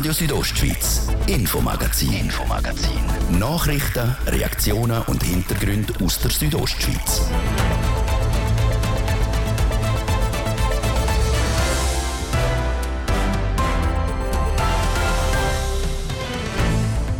Radio Südostschweiz, Infomagazin, Infomagazin. Nachrichten, Reaktionen und Hintergründe aus der Südostschweiz.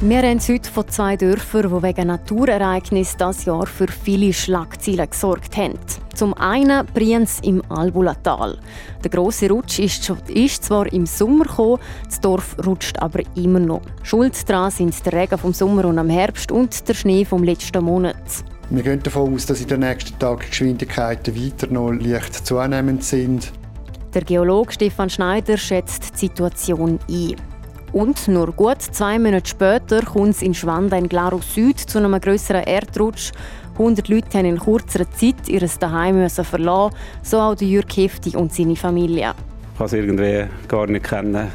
Wir haben heute von zwei Dörfern, die wegen Naturereignissen das Jahr für viele Schlagzeilen gesorgt haben. Zum einen Brienz im Albulatal. Der grosse Rutsch ist, ist, zwar im Sommer gekommen, das Dorf rutscht aber immer noch. Schuld daran sind der Regen vom Sommer und am Herbst und der Schnee vom letzten Monat. Wir gehen davon aus, dass in den nächsten Tagen Geschwindigkeiten weiter noch leicht zunehmend sind. Der Geologe Stefan Schneider schätzt die Situation ein. Und nur gut zwei Monate später kommt es in Schwanda in Glarus Süd zu einem größeren Erdrutsch. 100 Leute haben in kurzer Zeit ihr Daheim verlassen, so auch Jürg Hefti und seine Familie. Ich kann es irgendwie gar nicht kennen,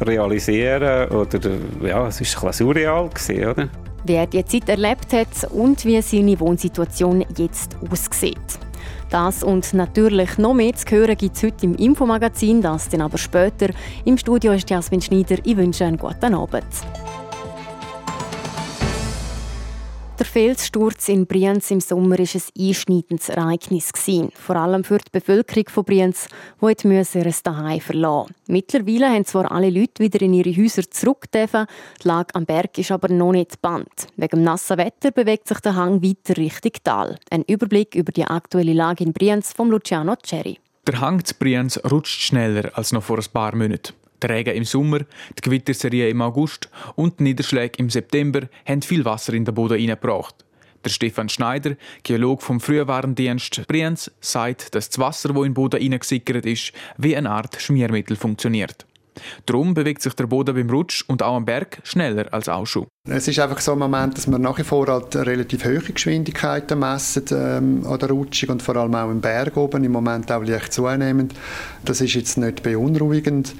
realisieren oder ja, es war ein surreal, gewesen, oder? Wie er die Zeit erlebt hat und wie seine Wohnsituation jetzt aussieht. Das und natürlich noch mehr zu hören gibt es heute im Infomagazin, das dann aber später. Im Studio ist Jasmin Schneider. Ich wünsche einen guten Abend. Der Felssturz in Brienz im Sommer war ein einschneidendes Ereignis. Vor allem für die Bevölkerung von Brienz, die ihr Zuhause verlassen Mittlerweile haben zwar alle Leute wieder in ihre Häuser zurück die Lage am Berg ist aber noch nicht gebannt. Wegen dem nassen Wetter bewegt sich der Hang weiter Richtung Tal. Ein Überblick über die aktuelle Lage in Brienz von Luciano Cerri. Der Hang zu Brienz rutscht schneller als noch vor ein paar Monaten. Der Regen im Sommer, die Gewitterserie im August und die Niederschläge im September haben viel Wasser in den Boden hineingebracht. Der Stefan Schneider, Geolog vom Frühwarndienst Brienz, sagt, dass das Wasser, das in den Boden hineingesickert ist, wie eine Art Schmiermittel funktioniert. Darum bewegt sich der Boden beim Rutsch und auch am Berg schneller als auch schon. Es ist einfach so ein Moment, dass wir nach wie vor halt relativ hohe Geschwindigkeiten messen ähm, an der Rutschung und vor allem auch im Berg oben, im Moment auch leicht zunehmend. Das ist jetzt nicht beunruhigend.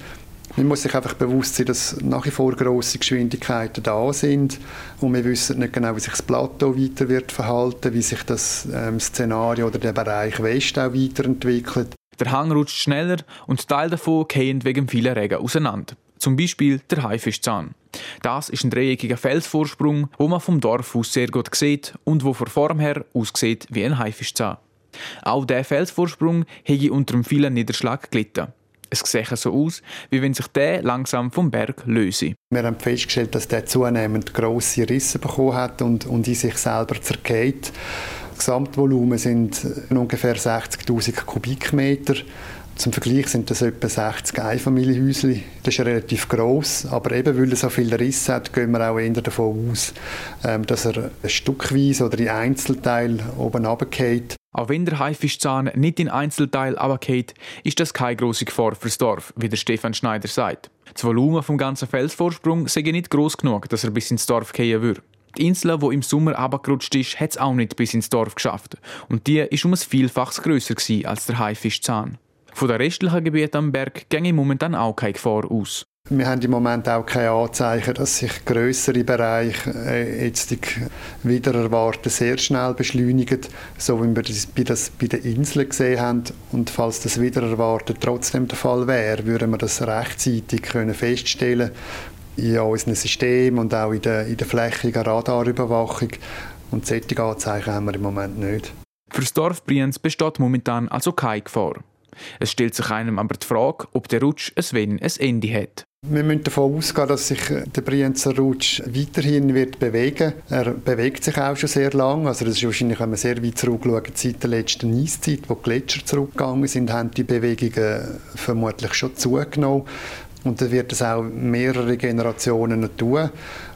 Man muss sich einfach bewusst sein, dass nach wie vor grosse Geschwindigkeiten da sind und wir wissen nicht genau, wie sich das Plateau weiter wird verhalten, wie sich das ähm, Szenario oder der Bereich West auch weiterentwickelt. Der Hang rutscht schneller und Teile davon gehen wegen vielen Regen auseinander. Zum Beispiel der Haifischzahn. Das ist ein dreieckiger Felsvorsprung, wo man vom Dorf aus sehr gut sieht und wo von vorn her aussieht wie ein Haifischzahn. Auch der Felsvorsprung hätte unter einem vielen Niederschlag gelitten. Es sieht so aus, wie wenn sich der langsam vom Berg löse. Wir haben festgestellt, dass der zunehmend grosse Risse bekommen hat und, und in sich selber zergeht. Das Gesamtvolumen sind ungefähr 60.000 Kubikmeter. Zum Vergleich sind das etwa 60 Einfamilienhäuschen. Das ist relativ gross, aber eben weil er so viele Risse hat, gehen wir auch eher davon aus, ähm, dass er stückweise oder in Einzelteil oben runterfällt. Auch wenn der Haifischzahn nicht in Einzelteil runterfällt, ist das keine grosse Gefahr fürs Dorf, wie der Stefan Schneider sagt. Das Volumen vom ganzen Felsvorsprung sei nicht gross genug, dass er bis ins Dorf fallen würde. Die Insel, die im Sommer abgerutscht ist, hat es auch nicht bis ins Dorf geschafft. Und die ist um ein Vielfaches grösser als der Haifischzahn. Von den restlichen Gebieten am Berg ginge momentan auch keine Gefahr aus. Wir haben im Moment auch keine Anzeichen, dass sich größere Bereiche äh, jetzt wieder erwarten sehr schnell beschleunigen, so wie wir das bei, das bei den Inseln gesehen haben. Und falls das wieder erwarten trotzdem der Fall wäre, würden wir das rechtzeitig können feststellen in unserem System und auch in der, in der flächigen Radarüberwachung. Und solche Anzeichen haben wir im Moment nicht. Für das Dorf Brienz besteht momentan also keine Gefahr. Es stellt sich einem aber die Frage, ob der Rutsch ein Wenn ein Ende hat. Wir müssen davon ausgehen, dass sich der Brienzer Rutsch weiterhin wird bewegen Er bewegt sich auch schon sehr lang. Also das ist wahrscheinlich, wenn man sehr weit zurückschaut, seit der letzten Eiszeit, wo die Gletscher zurückgegangen sind, haben die Bewegungen vermutlich schon zugenommen. Und dann wird es auch mehrere Generationen noch tun.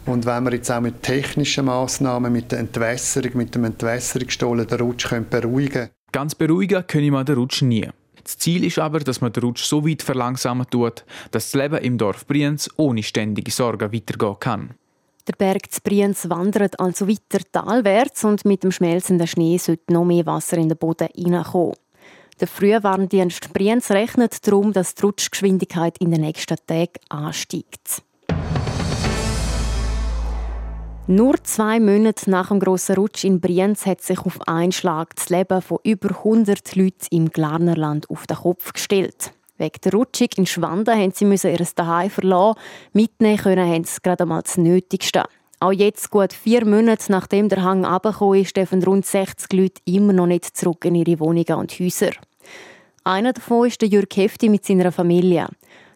Und wenn wir jetzt auch mit technischen Massnahmen, mit der Entwässerung, mit dem Entwässerungsstollen den Rutsch beruhigen können. Ganz beruhigen können wir den Rutsch nie. Das Ziel ist aber, dass man den Rutsch so weit verlangsamen tut, dass das Leben im Dorf Brienz ohne ständige Sorgen weitergehen kann. Der Berg zu Brienz wandert also weiter talwärts und mit dem schmelzenden Schnee sollte noch mehr Wasser in den Boden hineinkommen. Der Frühwarndienst Brienz rechnet darum, dass die Rutschgeschwindigkeit in den nächsten Tagen ansteigt. Nur zwei Monate nach dem grossen Rutsch in Brienz hat sich auf einen Schlag das Leben von über 100 Leuten im Glarnerland auf den Kopf gestellt. Wegen der Rutschung in Schwanden haben sie ihr Daheim verlassen. Mitnehmen können haben sie gerade einmal das Nötigste. Auch jetzt, gut vier Monate nachdem der Hang abgekommen ist, dürfen rund 60 Leute immer noch nicht zurück in ihre Wohnungen und Häuser. Einer davon ist der Jürg Hefti mit seiner Familie.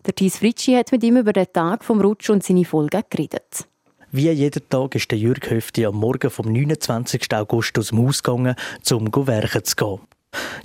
Der Thies Fritschi hat mit ihm über den Tag vom Rutsch und seine Folgen geredet. Wie jeden Tag ist der Jürg Höfti am Morgen vom 29. August aus dem Haus gegangen, um zu gehen.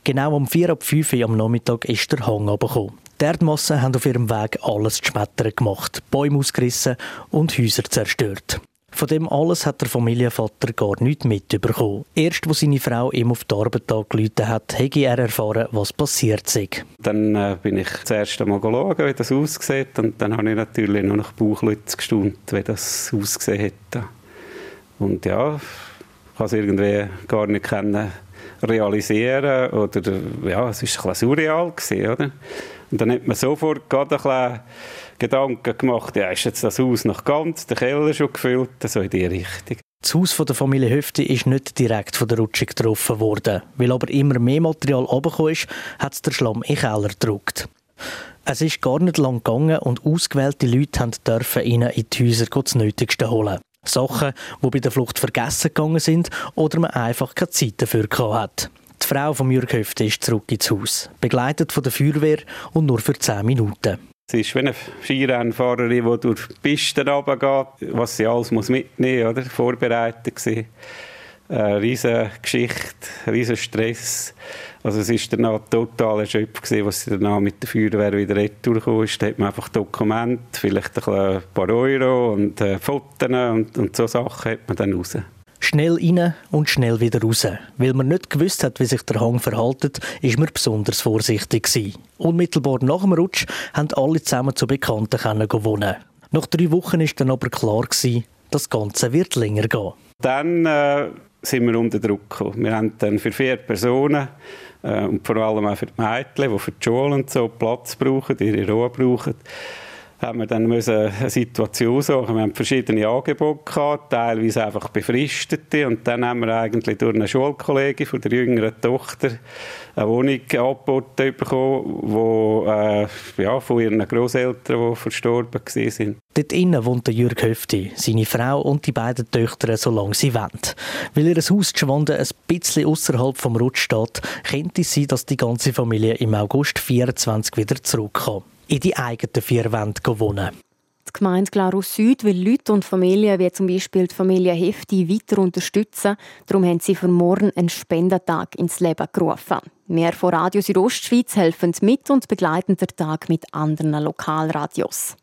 Genau um 4 ab 5 Uhr am Nachmittag ist der Hang abgekommen. Die Erdmassen haben auf ihrem Weg alles zu schmettern gemacht, Bäume ausgerissen und Häuser zerstört. Von dem alles hat der Familienvater gar nichts mitbekommen. Erst, als seine Frau ihm auf die Arbeit angerufen hat, habe er erfahren, was passiert ist. Dann äh, bin ich das erste Mal schauen, wie das aussieht. Und dann habe ich natürlich noch nach Bauchlütz gestaunt, wie das ausgesehen hat. Und ja, ich habe es irgendwie gar nicht können realisieren oder ja, es war ein bisschen surreal gewesen, oder? Und dann hat man sofort gerade ein bisschen Gedanken gemacht, ja, ist jetzt das Haus noch ganz, der Keller schon gefüllt, so in die Richtung. Das Haus der Familie Höfti ist nicht direkt von der Rutschung getroffen worden. Weil aber immer mehr Material runtergekommen ist, hat es der Schlamm in den Keller gedruckt. Es ist gar nicht lang gegangen und ausgewählte Leute dürfen ihnen in die Häuser das Nötigste holen. Sachen, die bei der Flucht vergessen gegangen sind oder man einfach keine Zeit dafür hatte. Die Frau von Jürg Höfte ist zurück ins Haus, begleitet von der Feuerwehr und nur für 10 Minuten. Es ist wie eine Skirennfahrerin, die durch die Piste runtergeht, was sie alles muss mitnehmen muss, vorbereitet war. Eine riesige Geschichte, riesiger Stress. Also es war danach total erschöpft, gewesen, was sie danach mit der Feuerwehr wieder retour ist. Da hat man einfach Dokumente, vielleicht ein paar Euro und äh, Fotos und, und so Sachen hat man dann raus. Schnell rein und schnell wieder raus. Weil man nicht gewusst hat, wie sich der Hang verhaltet, ist man besonders vorsichtig gewesen. Unmittelbar nach dem Rutsch haben alle zusammen zu Bekannten gewonnen. Nach drei Wochen ist dann aber klar gewesen, das Ganze wird länger gehen. Dann äh, sind wir unter Druck gekommen. Wir haben dann für vier Personen äh, und vor allem auch für die Mädchen, die für die Schule und so Platz brauchen, ihre Ruhe brauchen, haben wir dann eine Situation suchen. Wir haben verschiedene Angebote gehabt, teilweise einfach befristete. Und dann haben wir eigentlich durch eine Schulkollegin von der jüngeren Tochter eine Wohnung angeboten bekommen, die äh, ja, von ihren Großeltern, die verstorben waren. Dort innen wohnt der Jürg Höfti, seine Frau und die beiden Töchter, solange sie wollen. Weil ihr Haus Schwanden ein bisschen außerhalb vom Rutsch steht, könnte es sein, dass die ganze Familie im August 24 wieder zurückkommt in die eigenen vier Wände wohnen. Die Gemeinde Glarus Süd will Leute und Familien wie zum Beispiel die Familie Hefti weiter unterstützen. Darum haben sie für morgen einen Spendentag ins Leben gerufen. Mehr von Radio Südostschweiz helfen mit und begleiten den Tag mit anderen Lokalradios.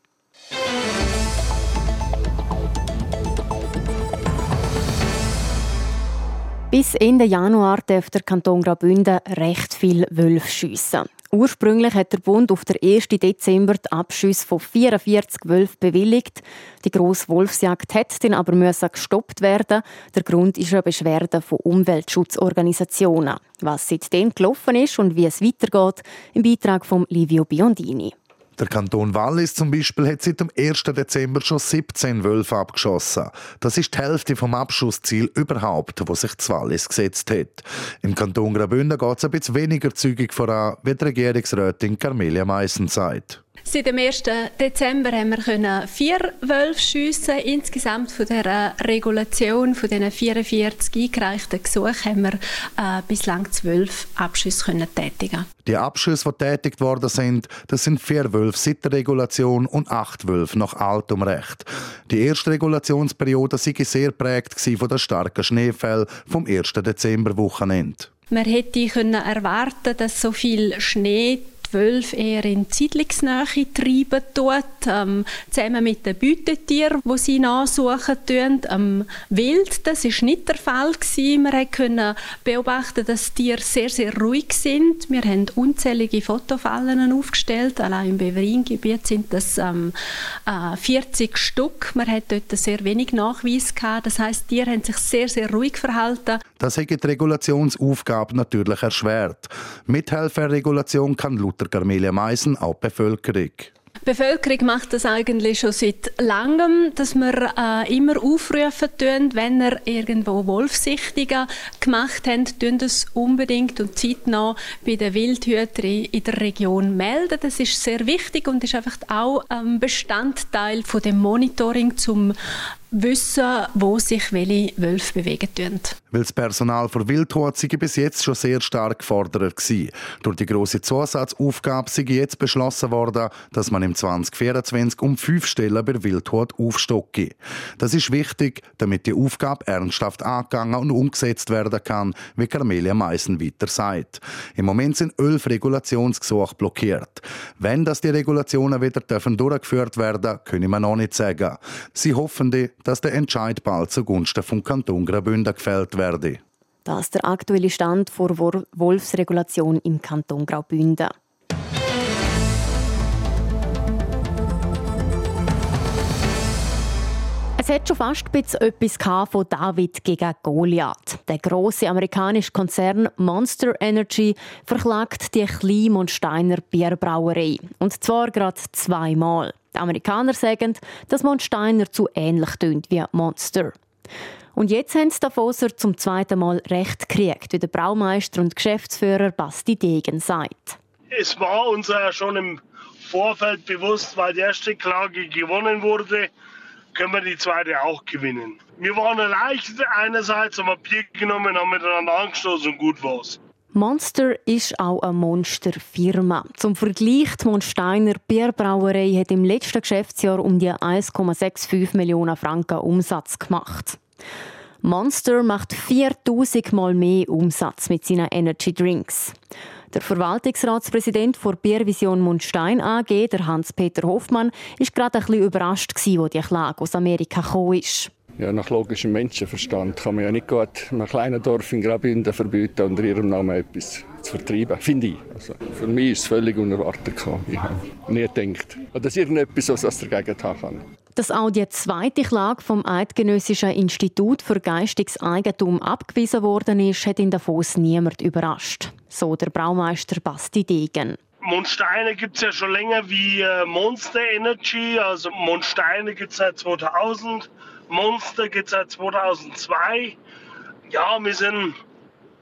Bis Ende Januar darf der Kanton Graubünden recht viel Wölfe schiessen. Ursprünglich hat der Bund auf den 1. Dezember die Abschüsse von 44 Wölfen bewilligt. Die grosse Wolfsjagd hat dann aber gestoppt werden. Der Grund ist eine Beschwerde von Umweltschutzorganisationen. Was seitdem gelaufen ist und wie es weitergeht, im Beitrag von Livio Biondini. Der Kanton Wallis zum Beispiel hat seit dem 1. Dezember schon 17 Wölfe abgeschossen. Das ist die Hälfte vom Abschussziel überhaupt, wo sich das Wallis gesetzt hat. Im Kanton Graubünden geht es ein bisschen weniger zügig voran, wie die Regierungsrätin Carmelia Meissen sagt. Seit dem 1. Dezember haben wir vier Wölfe schiessen. Insgesamt von der Regulation von diesen 44 eingereichten Gesuchen haben wir äh, bislang zwölf Abschüsse können tätigen. Die Abschüsse, die tätigt worden sind, das sind vier Wölfe seit der Regulation und acht Wölfe nach altem Recht. Die erste Regulationsperiode war sehr prägt von den starken Schneefällen vom 1. Dezember-Wochenende. Man hätte erwarten dass so viel Schnee Wölfe eher in Siedlungsnähe treiben tut, ähm, zusammen mit den Beutetieren, die sie nachsuchen tun. Ähm, wild, das ist nicht der Fall gewesen. Wir konnten beobachten, dass die Tiere sehr, sehr ruhig sind. Wir haben unzählige Fotofallen aufgestellt. Allein im Beveringebiet sind das ähm, äh, 40 Stück. Man hat dort sehr wenig Nachweis gehabt. Das heißt, die Tiere haben sich sehr, sehr ruhig verhalten. Das hat die Regulationsaufgabe natürlich erschwert. Mithelfen der Regulation kann laut der Carmelia Meisen auch Bevölkerung. Die Bevölkerung macht das eigentlich schon seit langem, dass wir äh, immer aufrufen tun, wenn er irgendwo Wolfsichtungen gemacht haben, tun das unbedingt und zeitnah bei den Wildhütern in der Region melden. Das ist sehr wichtig und ist einfach auch ein Bestandteil von dem Monitoring zum wissen, wo sich welche Wölfe bewegen tun. Weil das Personal für Wildhut sei bis jetzt schon sehr stark gefordert war. Durch die grosse Zusatzaufgabe sei jetzt beschlossen worden, dass man im 2024 um fünf Stellen bei Wildhut aufstocke. Das ist wichtig, damit die Aufgabe ernsthaft angegangen und umgesetzt werden kann, wie Carmelia Meissen weiter sagt. Im Moment sind elf Regulationsgesuche blockiert. Wenn das die Regulationen wieder dürfen durchgeführt werden, können wir noch nicht sagen. Sie hoffen, dass der Entscheid bald zugunsten vom Kanton Graubünden gefällt werde. Das ist der aktuelle Stand vor Wolfsregulation im Kanton Graubünden. Es hat schon fast etwas von David gegen Goliath. Der große amerikanische Konzern Monster Energy verklagt die Klein- und Steiner Bierbrauerei. Und zwar gerade zweimal. Die Amerikaner sagen, dass Monsteiner zu ähnlich tönt wie Monster. Und jetzt haben die Davoser zum zweiten Mal Recht gekriegt, wie der Braumeister und Geschäftsführer Basti Degen sagt. Es war uns ja schon im Vorfeld bewusst, weil die erste Klage gewonnen wurde, können wir die zweite auch gewinnen. Wir waren erleichtert einerseits, haben wir Bier genommen, haben miteinander angestoßen und gut war's. Monster ist auch eine Monsterfirma. Zum Vergleich, die Monsteiner Bierbrauerei hat im letzten Geschäftsjahr um die 1,65 Millionen Franken Umsatz gemacht. Monster macht 4000 Mal mehr Umsatz mit seinen Energy Drinks. Der Verwaltungsratspräsident der Biervision Mundstein AG, der Hans-Peter Hoffmann, ist gerade ein bisschen überrascht, als die Klage aus Amerika ist. Ja, nach logischem Menschenverstand kann man ja nicht gut einem kleinen Dorf in Graubünden verbieten, unter ihrem Namen etwas zu vertreiben, finde ich. Also, für mich ist es völlig unerwartet. Ich habe nie gedacht, dass irgendetwas was dagegen haben kann. Dass auch die zweite Klage vom Eidgenössischen Institut für geistiges Eigentum abgewiesen worden ist, hat in Davos niemand überrascht. So der Braumeister Basti Degen. Mondsteine gibt es ja schon länger wie äh, Monster Energy. Also Mondsteine gibt es seit 2000. Monster gibt es seit 2002. Ja, wir sind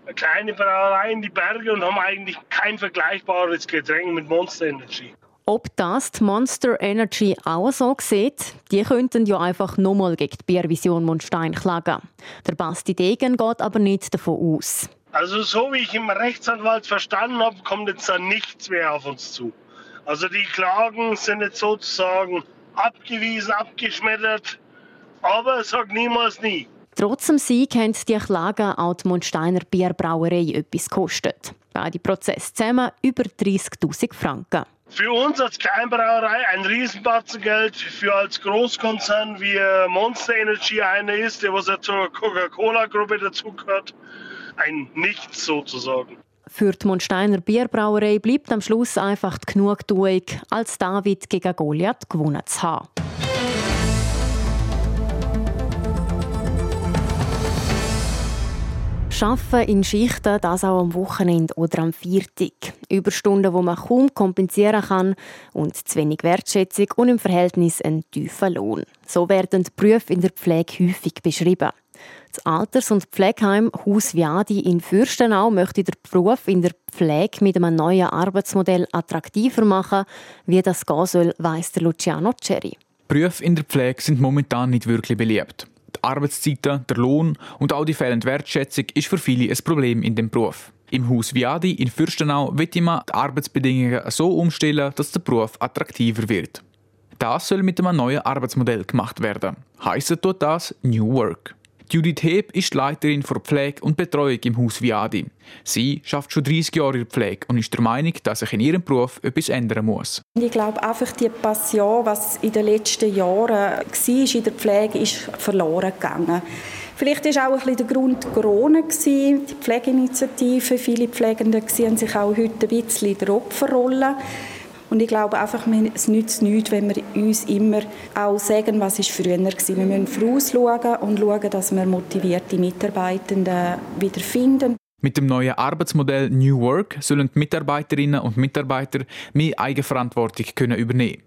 eine kleine Brauerei in die Berge und haben eigentlich kein vergleichbares Getränk mit Monster Energy. Ob das die Monster Energy auch so sieht, die könnten ja einfach nochmal gegen die Biervision Mondstein klagen. Der Basti Degen geht aber nicht davon aus. Also so wie ich im Rechtsanwalt verstanden habe, kommt jetzt da nichts mehr auf uns zu. Also die Klagen sind jetzt sozusagen abgewiesen, abgeschmettert. Aber sag niemals nie. Trotz dem Sieg haben die Klagen auch die Mondsteiner Bierbrauerei etwas gekostet. Beide Prozesse zusammen über 30.000 Franken. Für uns als Kleinbrauerei ein Riesenbatzen Geld, für als Großkonzern wie Monster Energy einer ist, der was ja zur Coca-Cola-Gruppe dazugehört, ein Nichts sozusagen. Für die Mondsteiner Bierbrauerei bleibt am Schluss einfach die Genugtuung, als David gegen Goliath gewonnen zu haben. Arbeiten in Schichten, das auch am Wochenende oder am Viertag. Überstunden, die man kaum kompensieren kann und zu wenig Wertschätzung und im Verhältnis einen tiefen Lohn. So werden die Berufe in der Pflege häufig beschrieben. Das Alters- und Pflegeheim Haus Viadi in Fürstenau möchte den Beruf in der Pflege mit einem neuen Arbeitsmodell attraktiver machen. Wie das gehen soll, weiss der Luciano Cherry. Berufe in der Pflege sind momentan nicht wirklich beliebt. Die Arbeitszeiten, der Lohn und auch die fehlende Wertschätzung ist für viele ein Problem in dem Beruf. Im Haus Viadi in Fürstenau wird man die Arbeitsbedingungen so umstellen, dass der Beruf attraktiver wird. Das soll mit einem neuen Arbeitsmodell gemacht werden. Heißt tut das New Work. Judith Heb ist Leiterin für Pflege und Betreuung im Haus Viadi. Sie schafft schon 30 Jahre in der Pflege und ist der Meinung, dass sich in ihrem Beruf etwas ändern muss. Ich glaube einfach die Passion, was in den letzten Jahren war in der Pflege, ist verloren gegangen. Vielleicht war auch ein bisschen der Grund Corona, die Pflegeinitiative. Viele Pflegende sehen sich auch heute ein bisschen in der Opferrolle. Und ich glaube einfach, es nützt nichts, wenn wir uns immer auch sagen, was ist früher war. Wir müssen vorausschauen und schauen, dass wir motivierte Mitarbeitende wieder finden. Mit dem neuen Arbeitsmodell New Work sollen die Mitarbeiterinnen und Mitarbeiter mehr Eigenverantwortung können übernehmen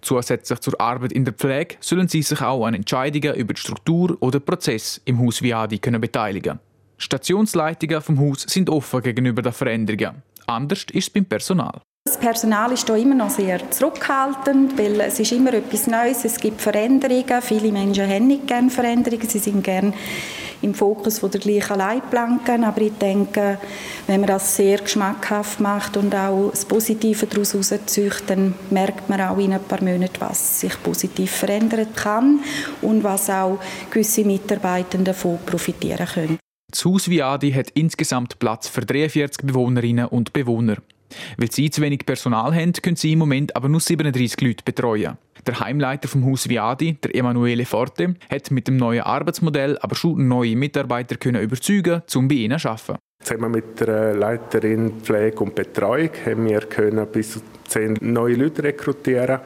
Zusätzlich zur Arbeit in der Pflege sollen sie sich auch an Entscheidungen über die Struktur oder Prozess im Haus Viadi können beteiligen. Stationsleitungen vom Haus sind offen gegenüber den Veränderungen. Anders ist es beim Personal. Das Personal ist hier immer noch sehr zurückhaltend, weil es ist immer etwas Neues, es gibt Veränderungen. Viele Menschen haben nicht gerne Veränderungen, sie sind gerne im Fokus der gleichen Leitplanken. Aber ich denke, wenn man das sehr geschmackhaft macht und auch das Positive daraus herauszieht, dann merkt man auch in ein paar Monaten, was sich positiv verändern kann und was auch gewisse Mitarbeitende davon profitieren können. Das Haus Viadi hat insgesamt Platz für 43 Bewohnerinnen und Bewohner. Weil sie zu wenig Personal haben, können sie im Moment aber nur 37 Leute betreuen. Der Heimleiter vom Haus Viadi, der Emanuele Forte, hat mit dem neuen Arbeitsmodell aber schon neue Mitarbeiter können überzeugen, um bei ihnen zu arbeiten. Zusammen mit der Leiterin Pflege und Betreuung haben wir können bis zu zehn neue Leute rekrutieren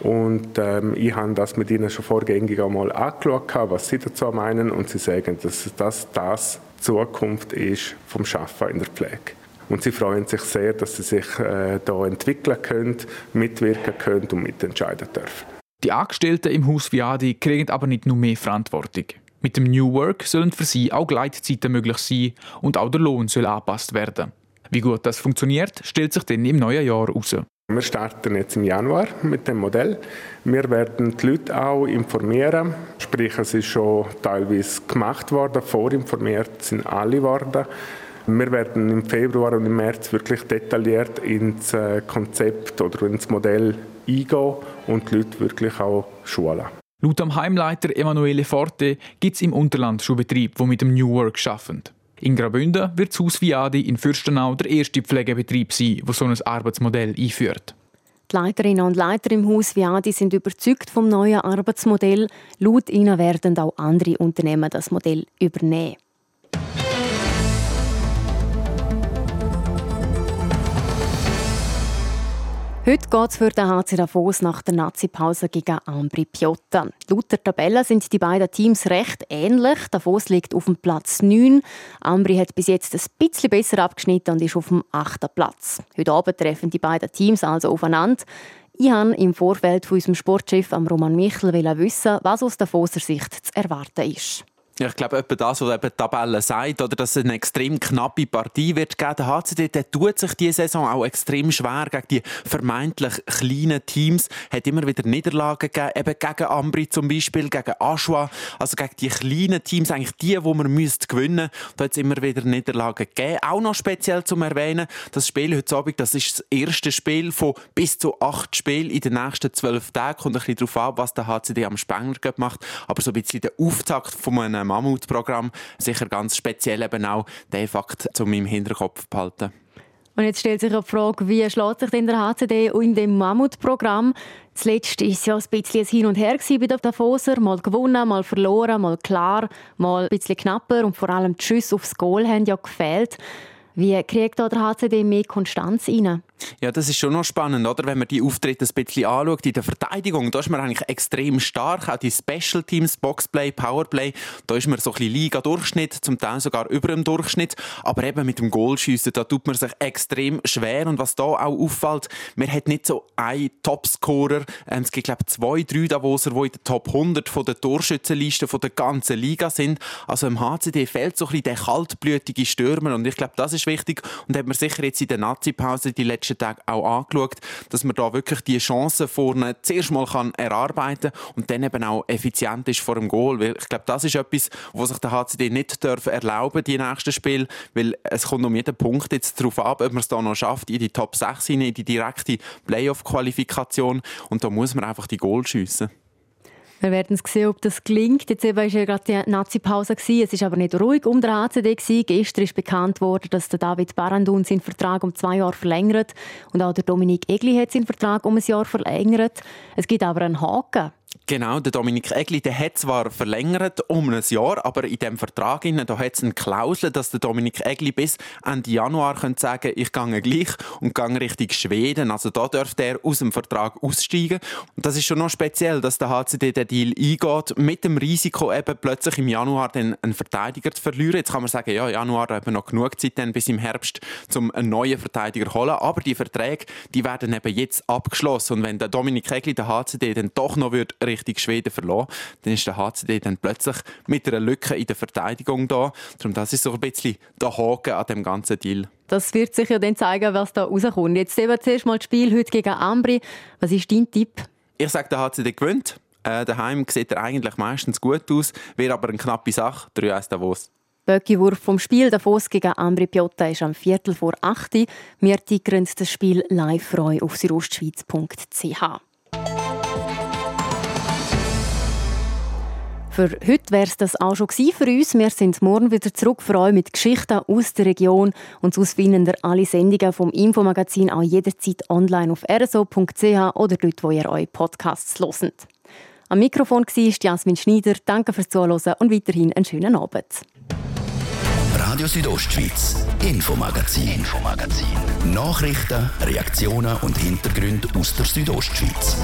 und ähm, ich habe das mit ihnen schon vorgängig einmal angeschaut, was sie dazu meinen und sie sagen, dass das das Zukunft ist vom Schaffen in der Pflege. Und sie freuen sich sehr, dass sie sich äh, da entwickeln können, mitwirken können und mitentscheiden dürfen. Die Angestellten im Haus Viadi kriegen aber nicht nur mehr Verantwortung. Mit dem New Work sollen für sie auch Gleitzeiten möglich sein und auch der Lohn soll angepasst werden. Wie gut das funktioniert, stellt sich dann im neuen Jahr heraus. Wir starten jetzt im Januar mit dem Modell. Wir werden die Leute auch informieren, sprich es ist schon teilweise gemacht worden, vorinformiert sind alle worden. Wir werden im Februar und im März wirklich detailliert ins äh, Konzept oder ins Modell eingehen und die Leute wirklich auch schulen. Laut dem Heimleiter Emanuele Forte gibt es im Unterland schon Betriebe, die mit dem New Work arbeiten. In Graubünden wird das Haus Viadi in Fürstenau der erste Pflegebetrieb sein, der so ein Arbeitsmodell einführt. Die Leiterinnen und Leiter im Haus Viadi sind überzeugt vom neuen Arbeitsmodell. Laut ihnen werden auch andere Unternehmen das Modell übernehmen. Heute geht es für den HC Davos nach der Nazi-Pause gegen Ambri Piotta. Laut der Tabelle sind die beiden Teams recht ähnlich. Davos liegt auf dem Platz 9. Ambri hat bis jetzt ein bisschen besser abgeschnitten und ist auf dem 8. Platz. Heute Abend treffen die beiden Teams also aufeinander. Ich wollte im Vorfeld von unserem Sportchef Roman Michel wissen, was aus Davoser Sicht zu erwarten ist. Ja, ich glaube, etwa das, was eben die Tabelle sagt, oder dass es eine extrem knappe Partie wird geben. Der HCD der tut sich diese Saison auch extrem schwer gegen die vermeintlich kleinen Teams. Hat immer wieder Niederlagen gegeben, eben gegen Ambri zum Beispiel, gegen Aschua. Also gegen die kleinen Teams, eigentlich die, wo man müsste gewinnen. Da hat es immer wieder Niederlagen gegeben. Auch noch speziell zum Erwähnen, das Spiel heute Abend, das ist das erste Spiel von bis zu acht Spielen in den nächsten zwölf Tagen. Kommt ein bisschen darauf ab, was der HCD am Spengler macht. Aber so ein bisschen der Auftakt von einem Mammutprogramm. Sicher ganz speziell eben auch den Fakt zu meinem Hinterkopf behalten. Und jetzt stellt sich die Frage, wie schlägt sich denn der HCD in dem Mammutprogramm? Zuletzt war es ja ein bisschen ein Hin und Her bei den Davoser. Mal gewonnen, mal verloren, mal klar, mal ein bisschen knapper und vor allem die Schüsse aufs Goal haben ja gefehlt. Wie kriegt da der HCD mehr Konstanz rein? Ja, das ist schon noch spannend, oder? Wenn man die Auftritte ein bisschen anschaut. In der Verteidigung, da ist man eigentlich extrem stark. Auch die Special Teams, Boxplay, Powerplay, da ist man so ein bisschen Liga-Durchschnitt, zum Teil sogar über dem Durchschnitt. Aber eben mit dem Goalschiessen, da tut man sich extrem schwer. Und was da auch auffällt, man hat nicht so einen Topscorer. Ähm, es gibt, glaube ich, zwei, drei Davoser, die in der Top 100 von der Torschützenliste von der ganzen Liga sind. Also im HCD fehlt so ein bisschen der kaltblütige Stürmer. Und ich glaube, das ist wichtig. Und hat man sicher jetzt in der Nazi-Pause die letzten letzten Tagen auch angeschaut, dass man da wirklich die Chancen vorne zuerst mal kann erarbeiten und dann eben auch effizient ist vor dem Goal. Weil ich glaube, das ist etwas, was sich der HCD nicht darf erlauben die nächsten Spiele, weil es kommt um jeden Punkt jetzt darauf ab, ob man es da noch schafft, in die Top 6 hinein, in die direkte Playoff-Qualifikation und da muss man einfach die Goal schiessen. Wir werden sehen, ob das gelingt. Jetzt war ja gerade die Nazi-Pause. Es war aber nicht ruhig um den ACD. Gestern ist bekannt worden, dass der David Barandun seinen Vertrag um zwei Jahre verlängert. Und auch der Dominik Egli hat seinen Vertrag um ein Jahr verlängert. Es gibt aber einen Haken. Genau, der Dominik Egli, der hat zwar verlängert um ein Jahr, aber in dem Vertrag da hat es eine Klausel, dass der Dominik Egli bis Ende Januar könnte sagen, ich gehe gleich und gehe Richtung Schweden. Also da dürfte er aus dem Vertrag aussteigen. Und das ist schon noch speziell, dass der HCD den Deal eingeht, mit dem Risiko eben plötzlich im Januar dann einen Verteidiger zu verlieren. Jetzt kann man sagen, ja, Januar haben noch genug Zeit dann bis im Herbst, um einen neuen Verteidiger zu holen. Aber die Verträge, die werden eben jetzt abgeschlossen. Und wenn der Dominik Egli der HCD dann doch noch wird Richtung Schweden verloren, dann ist der HCD dann plötzlich mit einer Lücke in der Verteidigung da. Darum das ist so ein bisschen der Haken an dem ganzen Deal. Das wird sich ja dann zeigen, was da rauskommt. Jetzt sehen wir zuerst mal das Spiel heute gegen Ambri. Was ist dein Tipp? Ich sage, der HCD gewinnt. Äh, daheim sieht er eigentlich meistens gut aus, wäre aber eine knappe Sache. 3-1 Davos. Böckiwurf vom Spiel Davos gegen Ambri Piotta ist am Viertel vor 8 Wir tickern das Spiel live frei auf südostschweiz.ch. Für heute wäre es das auch schon für uns. Wir sind morgen wieder zurück für euch mit Geschichten aus der Region. Und sonst finden ihr alle Sendungen vom Infomagazin auch jederzeit online auf rso.ch oder dort, wo ihr eure Podcasts hört. Am Mikrofon war Jasmin Schneider. Danke fürs Zuhören und weiterhin einen schönen Abend. Radio Südostschweiz, Infomagazin, Infomagazin. Nachrichten, Reaktionen und Hintergründe aus der Südostschweiz.